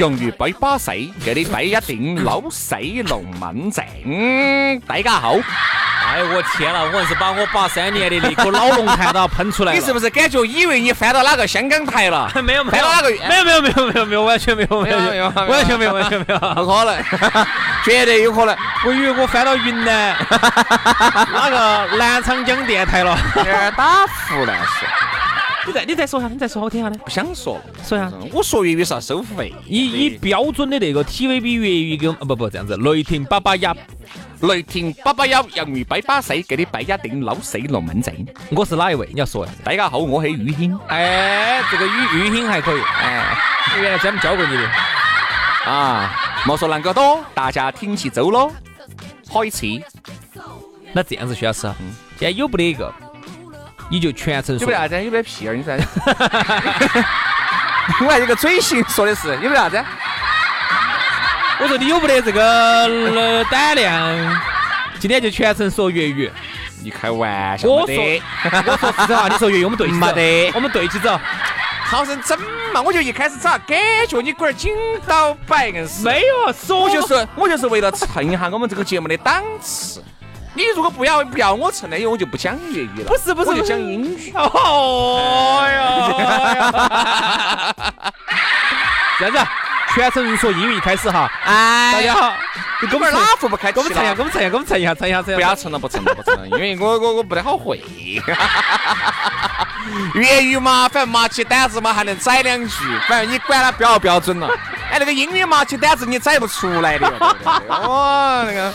用于摆把势，给你摆一定老死龙门阵。大家好，哎我天了，我硬是把我八三年的那颗老龙潭都喷出来了。你是不是感觉以为你翻到哪个香港台了？没有没有翻到哪个？没有没有没有没有没有完全没有没有没有完全没有完全没有。不可能，绝对有可能。我以为我翻到云南哪个南昌江电台了。有点打胡乱说，你再 你再说下，你再说好听下呢？不想说了。说下。我说粤语是要收费，以以标准的那个 TVB 粤语给我，啊不不这样子，雷霆八八幺，雷霆八八幺，洋芋摆把势，给你摆一定老细龙门阵。我是哪一位？你要说呀。大家好，我係宇軒。哎，这个语语音还可以，哎我原来专门教过你的。啊，莫說能夠多，大家听起走咯。開始，那这样子，徐老师，现在有不得一个，你就全程说有没。啥子？有没屁儿？你说？我还有个嘴型说的是有没啥子？我说你有没得这个呃胆量？今天就全程说粤语。你开玩笑我说，我说实话，你说粤语，我们对起走没得我们对起走。好生整嘛！我就一开始咋感觉你龟儿紧到摆硬是？没有，说我就是我就是为了蹭一下我们这个节目的档次。你如果不要不要我蹭的，我就不讲粤语了。不是不是我就讲英语。哦哟，这样子，全程说英语开始哈。哎大家好，你给我们哥们儿哪副不开给我们蹭一下，给我们蹭一下，给我们蹭一下，蹭一下，蹭一下。不要蹭了，不蹭了，不蹭了，因为我我我不太好会。粤语嘛，反正麻起胆子嘛，还能宰两句，反正你管它标不标准了。哎，那个英语麻起胆子你宰不出来的？哦，那个。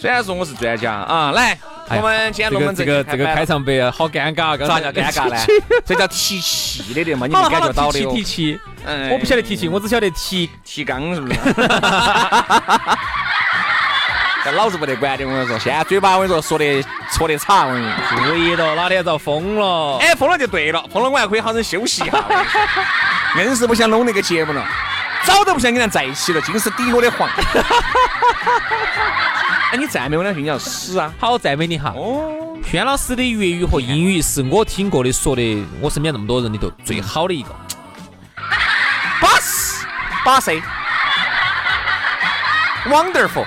虽然说我是专家啊，来，哎我们今天这个龙门阵这个这个开场白好尴尬，刚才咋叫尴尬呢？这叫提气的的嘛，你没好了好了，感觉到的哟提气，嗯我不晓得提气，我只晓得提。提纲是不是？但老子不得管的，我跟你说，现在嘴巴我跟你说说的说的差，我跟你说。对了，哪天遭封了？哎，封了就对了，封了我还可以好生休息一下。硬是不想弄那个节目了，早都不想跟他在一起了，尽是抵我的黄。哎，你赞美我两句，你要死啊！好赞美你哈。哦，轩老师的粤语和英语是我听过的说的，我身边那么多人里头最好的一个。巴适，巴适，wonderful。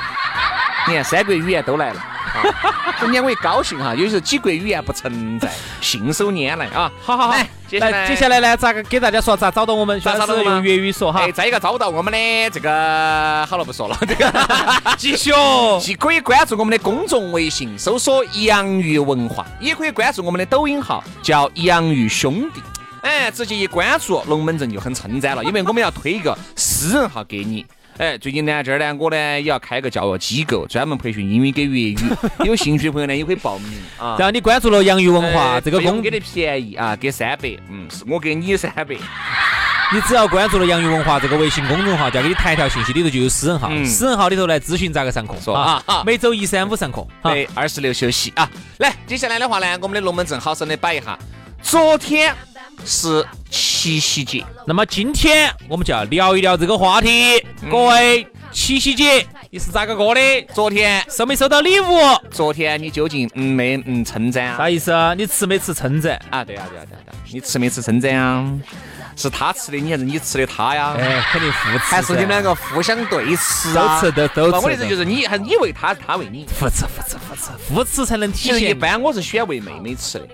你看三国语言都来了。啊，今天我也高兴哈，有时候几国语言不存在，信手拈来啊。好好好来，接下来来接下来呢，咋个给大家说咋找到我们？咋找到用粤语说哈哎，。再一个找到我们的这个，好了不说了，这 个继续哦。既可以关注我们的公众微信，搜索“洋芋文化”，也可以关注我们的抖音号，叫“洋芋兄弟”。哎，直接一关注，龙门阵就很称赞了，因为我们要推一个私人号给你。哎，最近呢，这儿呢，我呢也要开个教育机构，专门培训英语跟粤语，有兴趣的朋友呢也可以报名啊。然后你关注了洋芋文化哎这个公给的便宜啊，给三百，嗯，是我给你三百。你只要关注了洋芋文化这个微信公众号，就要给你弹一条信息，里头就有私人号，嗯私人号里头来咨询咋个上课说啊啊 每周一三五上课。啊对，二十六休息啊。来，接下来的话呢，我们的龙门阵好生的摆一下。昨天是七夕节，那么今天我们就要聊一聊这个话题。嗯各位，七夕节你是咋个过的？昨天，收没收到礼物？昨天你究竟嗯没嗯称赞啊？啥意思啊？你吃没吃称赞？啊，对啊，对啊，对啊，对啊，你吃没吃称赞啊？是他吃的你还是你吃的他呀？哎，肯定互吃。还是你们两个互相对吃啊都啊？吃都都吃我的意思就是你还是你喂他，他喂你。互吃互吃互吃，互吃才能体其实一。般我是喜欢喂妹妹吃的，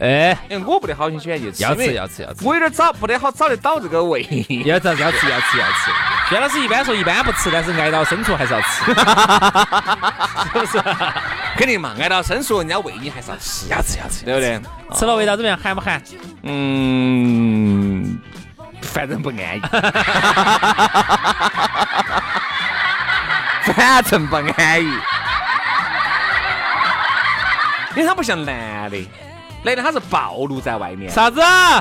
哎，因为我不得好心喜欢去吃，要吃要吃要吃，我有点找不得好找得到这个胃。要吃要吃要吃要吃。薛老师一般说一般不吃，但是挨到深处还是要吃，是不是？肯定嘛，挨到深处，人家喂你还是要吃，要吃要吃，对不对？吃了味道怎么样？寒不寒？嗯，反正不安逸，反正不安逸，因为他不像男的，男的他是暴露在外面，啥子？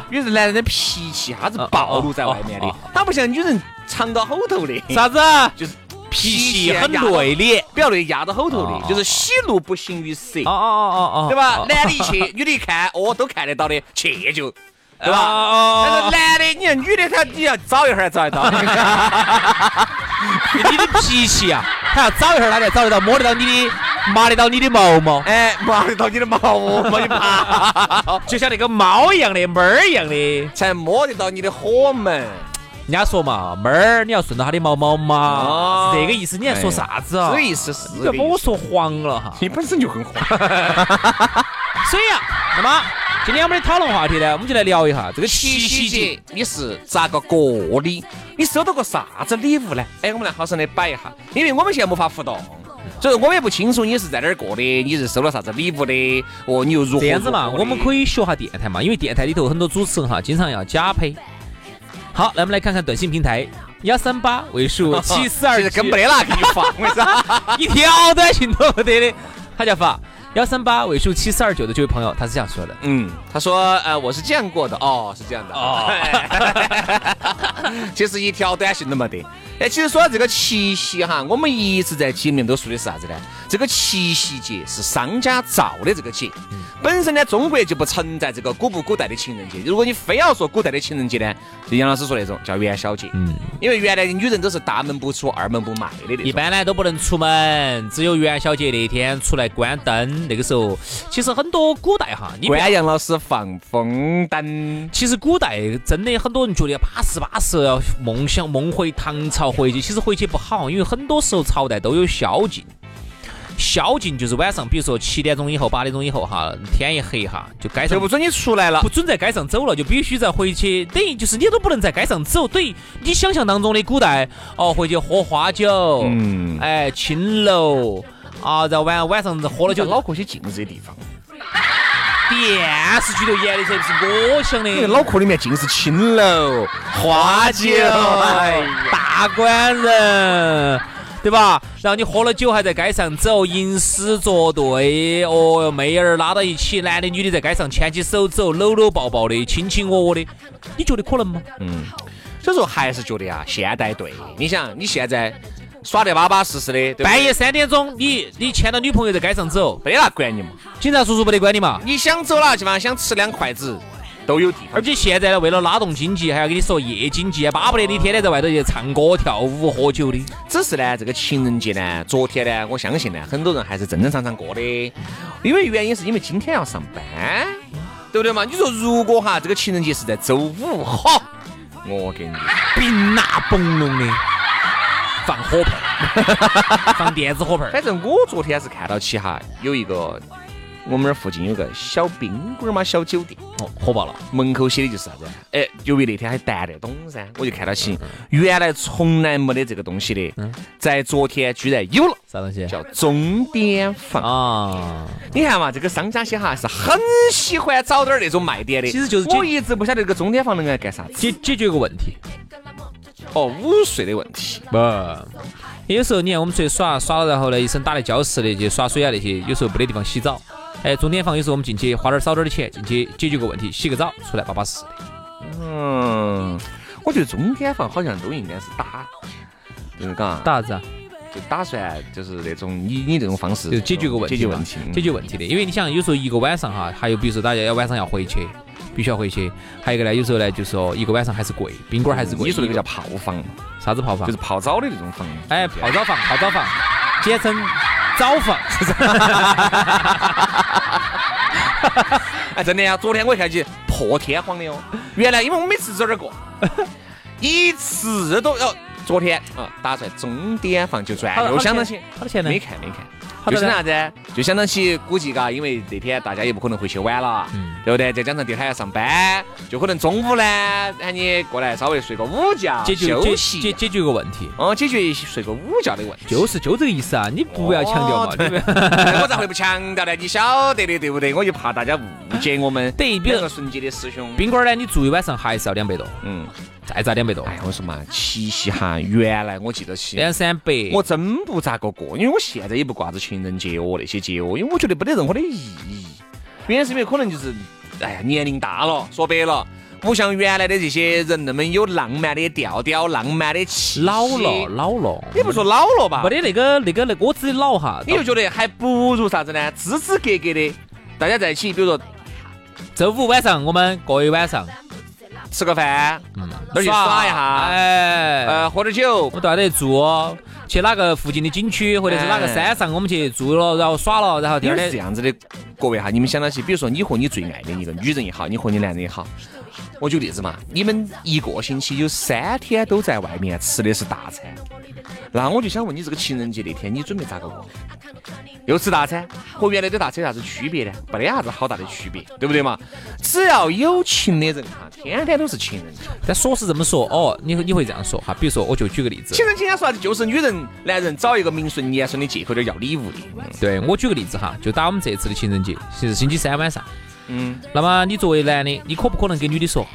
女人男人的脾气他是暴露在外面的他不像女人藏到后头的，啥子？就是脾气很内敛。比较内压到后头哦的，就是喜怒不形于色。哦哦哦哦哦，对吧哦？男的一去，女的一看，哦，都看得到的，去就，对吧？哦但是男的，你看女的，她你要找一会儿找得到。你的脾气啊，他要找一会儿，他才找得到，摸得到你的，麻得到你的毛毛，哎，摸得到你的毛，毛你爬，就像那个猫一样的，猫儿一样的。才摸得到你的火门。人家说嘛，猫儿你要顺着它的毛毛嘛，这个意思。你还说啥子啊？这个意思是你不要把我说黄了哈。你本身就很黄。所以啊，那么今天我们的讨论话题呢，我们就来聊一下这个七七夕夕节。节你是咋个过的？你收到过啥子礼物呢？哎，我们来好生的摆一下，因为我们现在没法互动。所以我们也不清楚你是在哪儿过的，你是收了啥子礼物的，哦，你又如何这样子嘛，我们可以学下电台嘛，因为电台里头很多主持人哈，经常要假配。好，那我们来看看短信平台幺三八尾数 七四二其实根本没得哪给你放，为啥？一条短信都没得的，他叫发幺三八尾数七四二九的这位朋友，他是这样说的。嗯，他说，呃，我是这样过的，哦，是这样的，哦，其实一条短信都没得。哎，其实说到这个七夕哈，我们一直在节目里面都说的是啥子呢？这个七夕节是商家造的这个节，本身呢，中国就不存在这个古不古代的情人节。如果你非要说古代的情人节呢，就杨老师说那种叫元宵节，嗯，因为原来的女人都是大门不出二门不迈的。一般呢都不能出门，只有元宵节那天出来关灯。那个时候，其实很多古代哈，你关杨老师放风灯，其实古代真的很多人觉得巴适巴适，要梦想梦回唐朝回去，其实回去不好，因为很多时候朝代都有宵禁。宵禁就是晚上，比如说七点钟以后、八点钟以后哈，天一黑哈，就街上就不准你出来了。不。准在街上走了，就必须在回去，等于就是你都不能在街上走，等于你想象当中的古代哦，回去喝花酒，嗯。哎，青楼啊，然后晚晚上喝了酒，脑壳些进这些地方，电视剧头演的这不是我想的，你脑壳里面尽是青楼、花酒，哎呀，大官人，对吧？然后你喝了酒还在街上走，吟诗作对，哦哟，妹儿拉到一起，男的女的在街上牵起手走，搂搂抱抱的，卿卿我我的，你觉得可能吗？嗯所以说还是觉得呀，现代对。你想，你现在耍得巴巴适适的，对对半夜三点钟，你你牵到女朋友在街上走，没得那管你嘛。警察叔叔不得管你嘛？你想走哪地方，想吃两筷子都有地方而。且现在呢，为了拉动经济，还要跟你说夜经济，巴不得你天天在外头去唱歌、跳舞、喝酒的。只是呢，这个情人节呢，昨天呢，我相信呢，很多人还是正正常常过的，因为原因是因为今天要上班，对不对嘛？你说如果哈这个情人节是在周五，好，我给你冰那嘣隆的，放火炮，放电子火炮。反正我昨天是看到起哈，有一个我们那儿附近有个小宾馆嘛，小酒店，哦，火爆了。门口写的就是啥子？哎，由于那天还谈得懂噻，我就看到起，原来从来没得这个东西的，在昨天居然有了，啥东西？叫钟点房。啊，你看嘛，这个商家些哈是很喜欢找点儿那种卖点的。其实就是我一直不晓得这个钟点房能来干啥子。解解决个问题。哦，午睡的问题。不，有时候你看我们出去耍耍了，然后呢一身打的礁石的去耍水啊那些，有时候没得地方洗澡。哎，钟点房有时候我们进去花点儿少点儿的钱进去解决个问题，洗个澡出来巴巴适的。嗯，我觉得钟点房好像都应该是打，就是嘎，打啥子啊？就打算就是那种你你这种方式就解决个问题，解决问题，解决问题的。因为你想，有时候一个晚上哈，还有比如说大家要晚上要回去，必须要回去。还有一个呢，有时候呢，就是说一个晚上还是贵，宾馆还是贵。你说那个叫泡房，啥子泡房？就是泡澡的那种房。哎，泡澡房，泡澡房，简称澡房。哎，真的呀，昨天我一看起破天荒的哦。原来因为我每次走这儿过，一次都要。昨天啊，打算钟点房就赚，又想到起，好多钱呢？没看没看，就是啥子？就相当起估计嘎，因为这天大家也不可能回去晚了，对不对？再加上第二天要上班，就可能中午呢喊你过来稍微睡个午觉，解决休息解解决个问题，哦，解决睡个午觉的问题。就是就这个意思啊！你不要强调嘛，哦对不对？我咋会不强调呢？你晓得的，对不对？我就怕大家误解我们。对比如两个纯洁的师兄。宾馆呢，你住一晚上还是要两百多，嗯，再砸两百多，哎，我说嘛，七夕哈，原来我记得起，两三百。我真不咋个过，因为我现在也不挂着情人节哦那些节哦，因为我觉得没得任何的意义。原因是因为可能就是，哎呀，年龄大了，说白了。不像原来的这些人那么有浪漫的调调、浪漫的气息。老了，老了，也不说老了吧，没得那个那个那个，我自己老哈。你就觉得还不如啥子呢？支支格格的，大家在一起，比如说周五晚上我们过一晚上，吃个饭，嗯，那儿去耍一下，哎，呃，喝点酒。我，们到那住，去哪个附近的景区或者是哪个山上，我们去住了，然后耍了，然后第二天是这样子的，各位哈，你们想到起，比如说你和你最爱的一个女人也好，你和你男人也好，我举个例子嘛，你们一个星期有三天都在外面吃的是大餐，那我就想问你，这个情人节那天你准备咋个过？又吃大餐，和原来的大餐有啥子区别呢？没得啥子好大的区别，对不对嘛？只要有情的人哈，天天都是情人节。但说是这么说哦，你会你会这样说哈，比如说我就举个例子，情人节人家说啥子，就是女人、男人找一个名顺言顺的借口点要礼物的。对我举个例子哈，就打我们这次的情人节，其实星期三晚上，嗯，那么你作为男的，你可不可能给女的说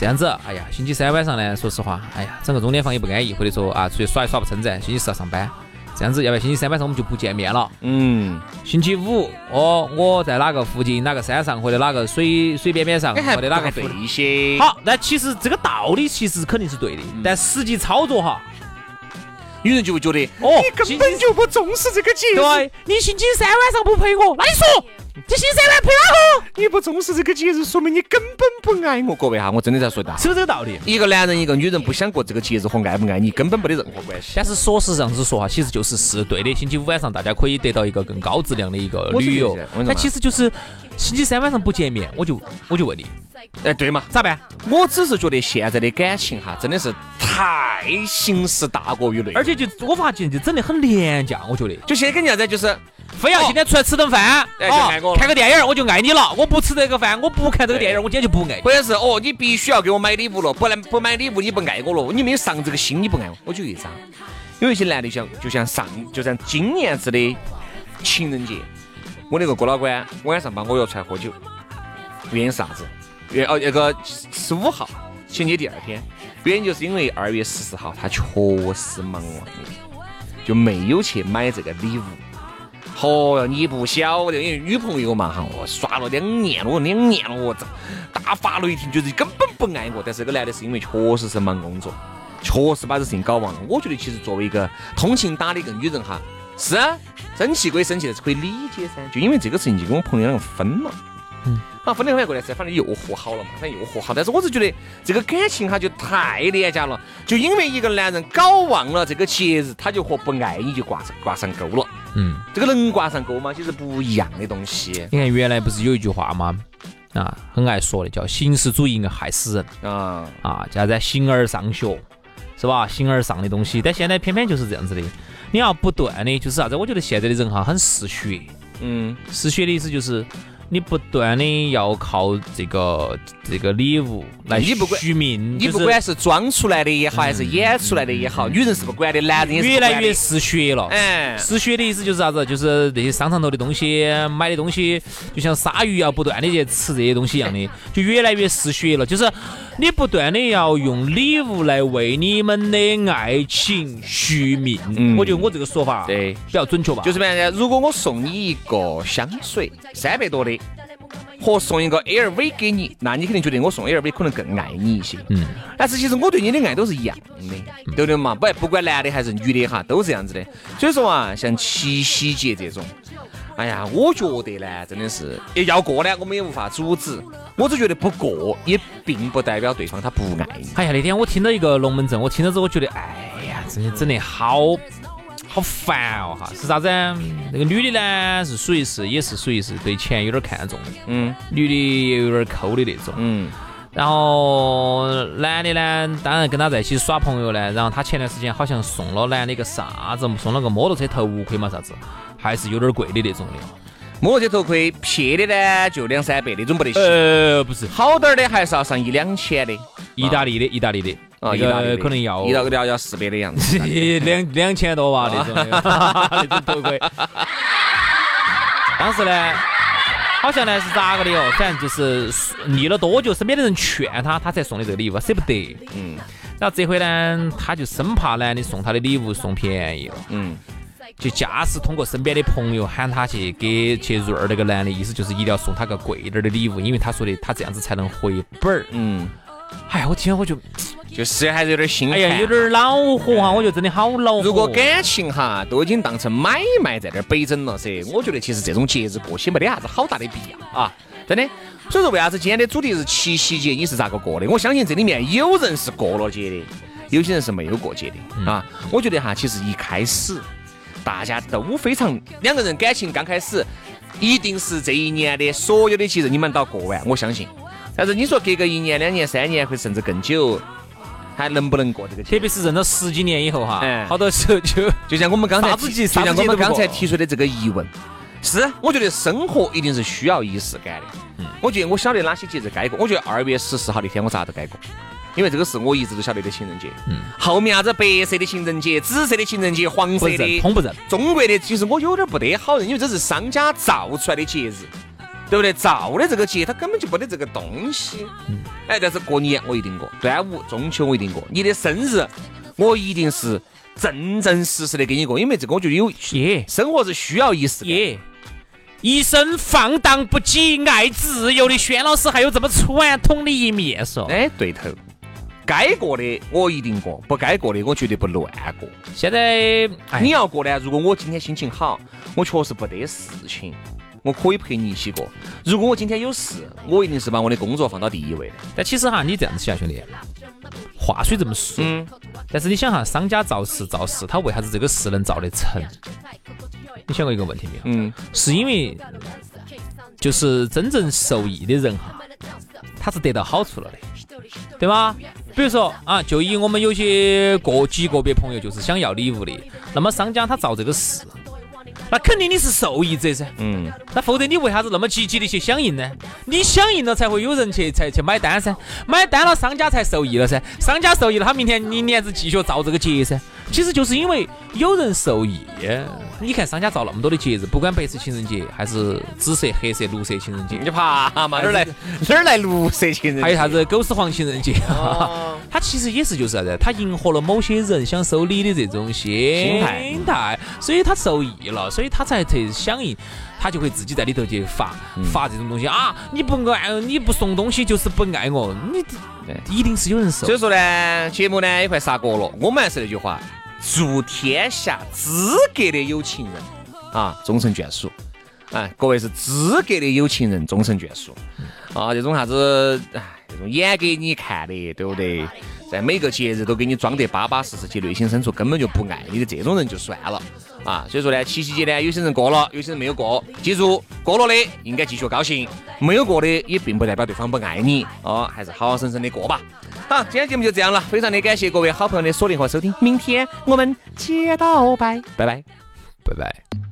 这样子？哎呀，星期三晚上呢，说实话，哎呀，整个钟点房也不安逸，或者说啊，出去耍也耍不撑噻，星期四要上班，这样子，要不然星期三晚上我们就不见面了。嗯，星期五，哦，我在哪个附近哪个山上，或者哪个水水边边上，或者哪个不对一些。好，那其实这个道理其实肯定是对的，但实际操作哈，女人就会觉得，哦你根本就不重视这个节日，对你星期三晚上不陪我，那你说这星期三晚陪哪个？你不重视这个节日，说明你根本不爱我。各位哈，我真的在说大。是不是这个道理？一个男人，一个女人不想过这个节日和爱不爱你根本没得任何关系。但是说是这样子说哈，其实就是是对的。星期五晚上大家可以得到一个更高质量的一个旅游我是这样我跟你说嘛但其实就是星期三晚上不见面，我就我就问你哎，对嘛？咋办？我只是觉得现在的感情哈，真的是太形式大过于内容。而且就我发现就整得很廉价，我觉得。就现在跟人家在就是，非要今天出来吃顿饭，哎就啊爱我了看个电影我就爱你了。我不吃这个饭，我不看这个电影，我今天就不爱你。或者是哦，你必须要给我买礼物了，不然不买礼物你不爱我了，你没有上这个心，你不爱我。我举个例子啊，有一些男的像就像上就像今年子的情人节，我那个哥老倌晚上把我约出来喝酒，原因是啥子？原哦那个十五号情人节第二天，原因就是因为二月十四号他确实忙完了，就没有去买这个礼物。嚯哟，你不晓得，因为女朋友嘛哈，我耍了两年了，我两年了，我这大发雷霆，就是根本不爱我。但是这个男的是因为确实是忙工作，确实把这事情搞忘了。我觉得其实作为一个通情达理一个女人哈，是啊，生气归生气，但是可以理解噻。就因为这个事情就跟我朋友两个分了。嗯，啊，分了回来过来噻，反正又和好了嘛，反正又和好。但是我是觉得这个感情哈就太廉价了，就因为一个男人搞忘了这个节日，他就和不爱你就挂上挂上钩了。嗯，这个能挂上钩吗？其实不一样的东西你看原来不是有一句话吗？啊，很爱说的叫形式主义害死人啊。啊，叫啥子形而上学，是吧？形而上的东西，但现在偏偏就是这样子的。你要不断的，就是啥子？我觉得现在的人哈很嗜血，嗯，嗜血的意思就是你不断的要靠这个这个礼物来你不管续命，你不管是装出来的也好，还是演出来的也好，女人是不管的，男人越来越嗜血了。哎，嗜血的意思就是啥子？就是那些商场头的东西，买的东西，就像鲨鱼要不断的去吃这些东西一样的，就越来越嗜血了。就是你不断的要用礼物来为你们的爱情续命。嗯我觉得我这个说法对比较准确吧。就是什么样呢？如果我送你一个香水，三百多的，和送一个 LV 给你，那你肯定觉得我送 LV 可能更爱你一些。嗯，但是其实我对你的爱都是一样的，对不对嘛？不不管男的还是女的哈，都是这样子的。所以说啊，像七夕节这种，哎呀，我觉得呢，真的是要过呢，我们也无法阻止。我只觉得不过，也并不代表对方他不爱你。哎呀，那天我听到一个龙门阵，我听到之后，我觉得，哎呀，真的整得好好烦哦哈！是啥子啊？那个女的呢，是属于是也是属于是对钱有点看重的，嗯女的也有点抠的那种。嗯然后男的呢，当然跟他在一起耍朋友呢，然后他前段时间好像送了男的一个啥子，送了个摩托车头盔嘛啥子，还是有点贵的那种的。摩托车头盔撇的呢，就两三百那种不得行。呃，不是，好点儿的还是要上一两千的。意大利的，意大利的，啊，意大利可能要意大利要要四百的样子。两两千多吧那种 那种头盔。当时呢，好像呢是咋个的哦，反正就是腻了多久，身边的人劝他，他才送的这个礼物，舍不得。嗯然后这回呢，他就生怕呢你送他的礼物送便宜了，嗯，就驾驶通过身边的朋友喊他去给去润儿那个男的，意思就是一定要送他个贵点儿的礼物，因为他说的他这样子才能回本儿。嗯，哎呀，我听我就，就是还是有点心寒。哎呀，有点恼火哈，我觉得真的好恼火。如果感情哈都已经当成买卖在这儿北整了噻，我觉得其实这种节日过起没得啥子好大的必要啊，真的。所以说为啥子今天的主题是七夕节，你是咋个过的？我相信这里面有人是过了节的，有些人是没有过节的啊。我觉得哈，其实一开始大家都非常两个人感情刚开始，一定是这一年的所有的节日你们都要过完，我相信。但是你说隔个一年、两年、三年，或甚至更久，还能不能过这个？特别是认了十几年以后哈，哎好多时候就就像我们刚才就像我们刚才提出的这个疑问，是我觉得生活一定是需要仪式感的。嗯我觉得我晓得哪些节日该过，我觉得二月十四号那天我啥都该过。因为这个是我一直都晓得的情人节，嗯后面啥子白色的情人节、紫色的情人节、黄色的，通不认。中国的其实我有点不得好认，因为这是商家造出来的节日，对不对？造的这个节，它根本就没得这个东西。哎，但是过年我一定过，端午、中秋我一定过，你的生日我一定是正正式式的给你过，因为这个我觉得有耶生活是需要仪式感。耶！一生放荡不羁、爱自由的轩老师，还有这么传统的一面嗦。哎，对头，该过的我一定过，不该过的我绝对不乱过。现在，哎你要过呢，如果我今天心情好，我确实不得事情，我可以陪你一起过。如果我今天有事，我一定是把我的工作放到第一位的。但其实哈，你这样子想，兄弟，话虽这么说，嗯，但是你想哈，商家造势造势，他为啥子这个事能造得成？你想过一个问题没有？嗯，是因为就是真正受益的人哈，他是得到好处了的，对吗？比如说啊，就以我们有些个极个别朋友就是想要礼物的，那么商家他造这个势，那肯定你是受益者噻。嗯，那否则你为啥子那么积极的去响应呢？你响应了才会有人去才去买单噻，买单了商家才受益了噻，商家受益了，他明天明年子继续造这个节噻。其实就是因为有人受益。你看商家造那么多的节日，不管白色情人节还是紫色、黑色、绿色情人节，你怕嘛？哪儿来哪儿来绿色情人？还有啥？子狗屎黄情人节，哦 它其实也是就是啥子？它迎合了某些人想收礼的这种心心态态，所以他受益了，所以他才特响应，他就会自己在里头去发嗯发这种东西啊！你不爱你不送东西就是不爱我，你一定是有人受所。以说呢，节目呢也快杀过了，我们还是那句话，祝天下资格的有情人啊终成眷属。哎，各位是资格的有情人终成眷属啊！这种啥子，哎，这种演给你看的，对不对？在每个节日都给你装得巴巴适适，其内心深处根本就不爱你的这种人就算了啊！所以说呢，七夕节呢，有些人过了，有些人没有过。记住，过了的应该继续高兴，没有过的也并不代表对方不爱你哦，还是好好生生的过吧。好，今天节目就这样了，非常的感谢各位好朋友的锁定和收听，明天我们接到拜，拜拜。拜拜。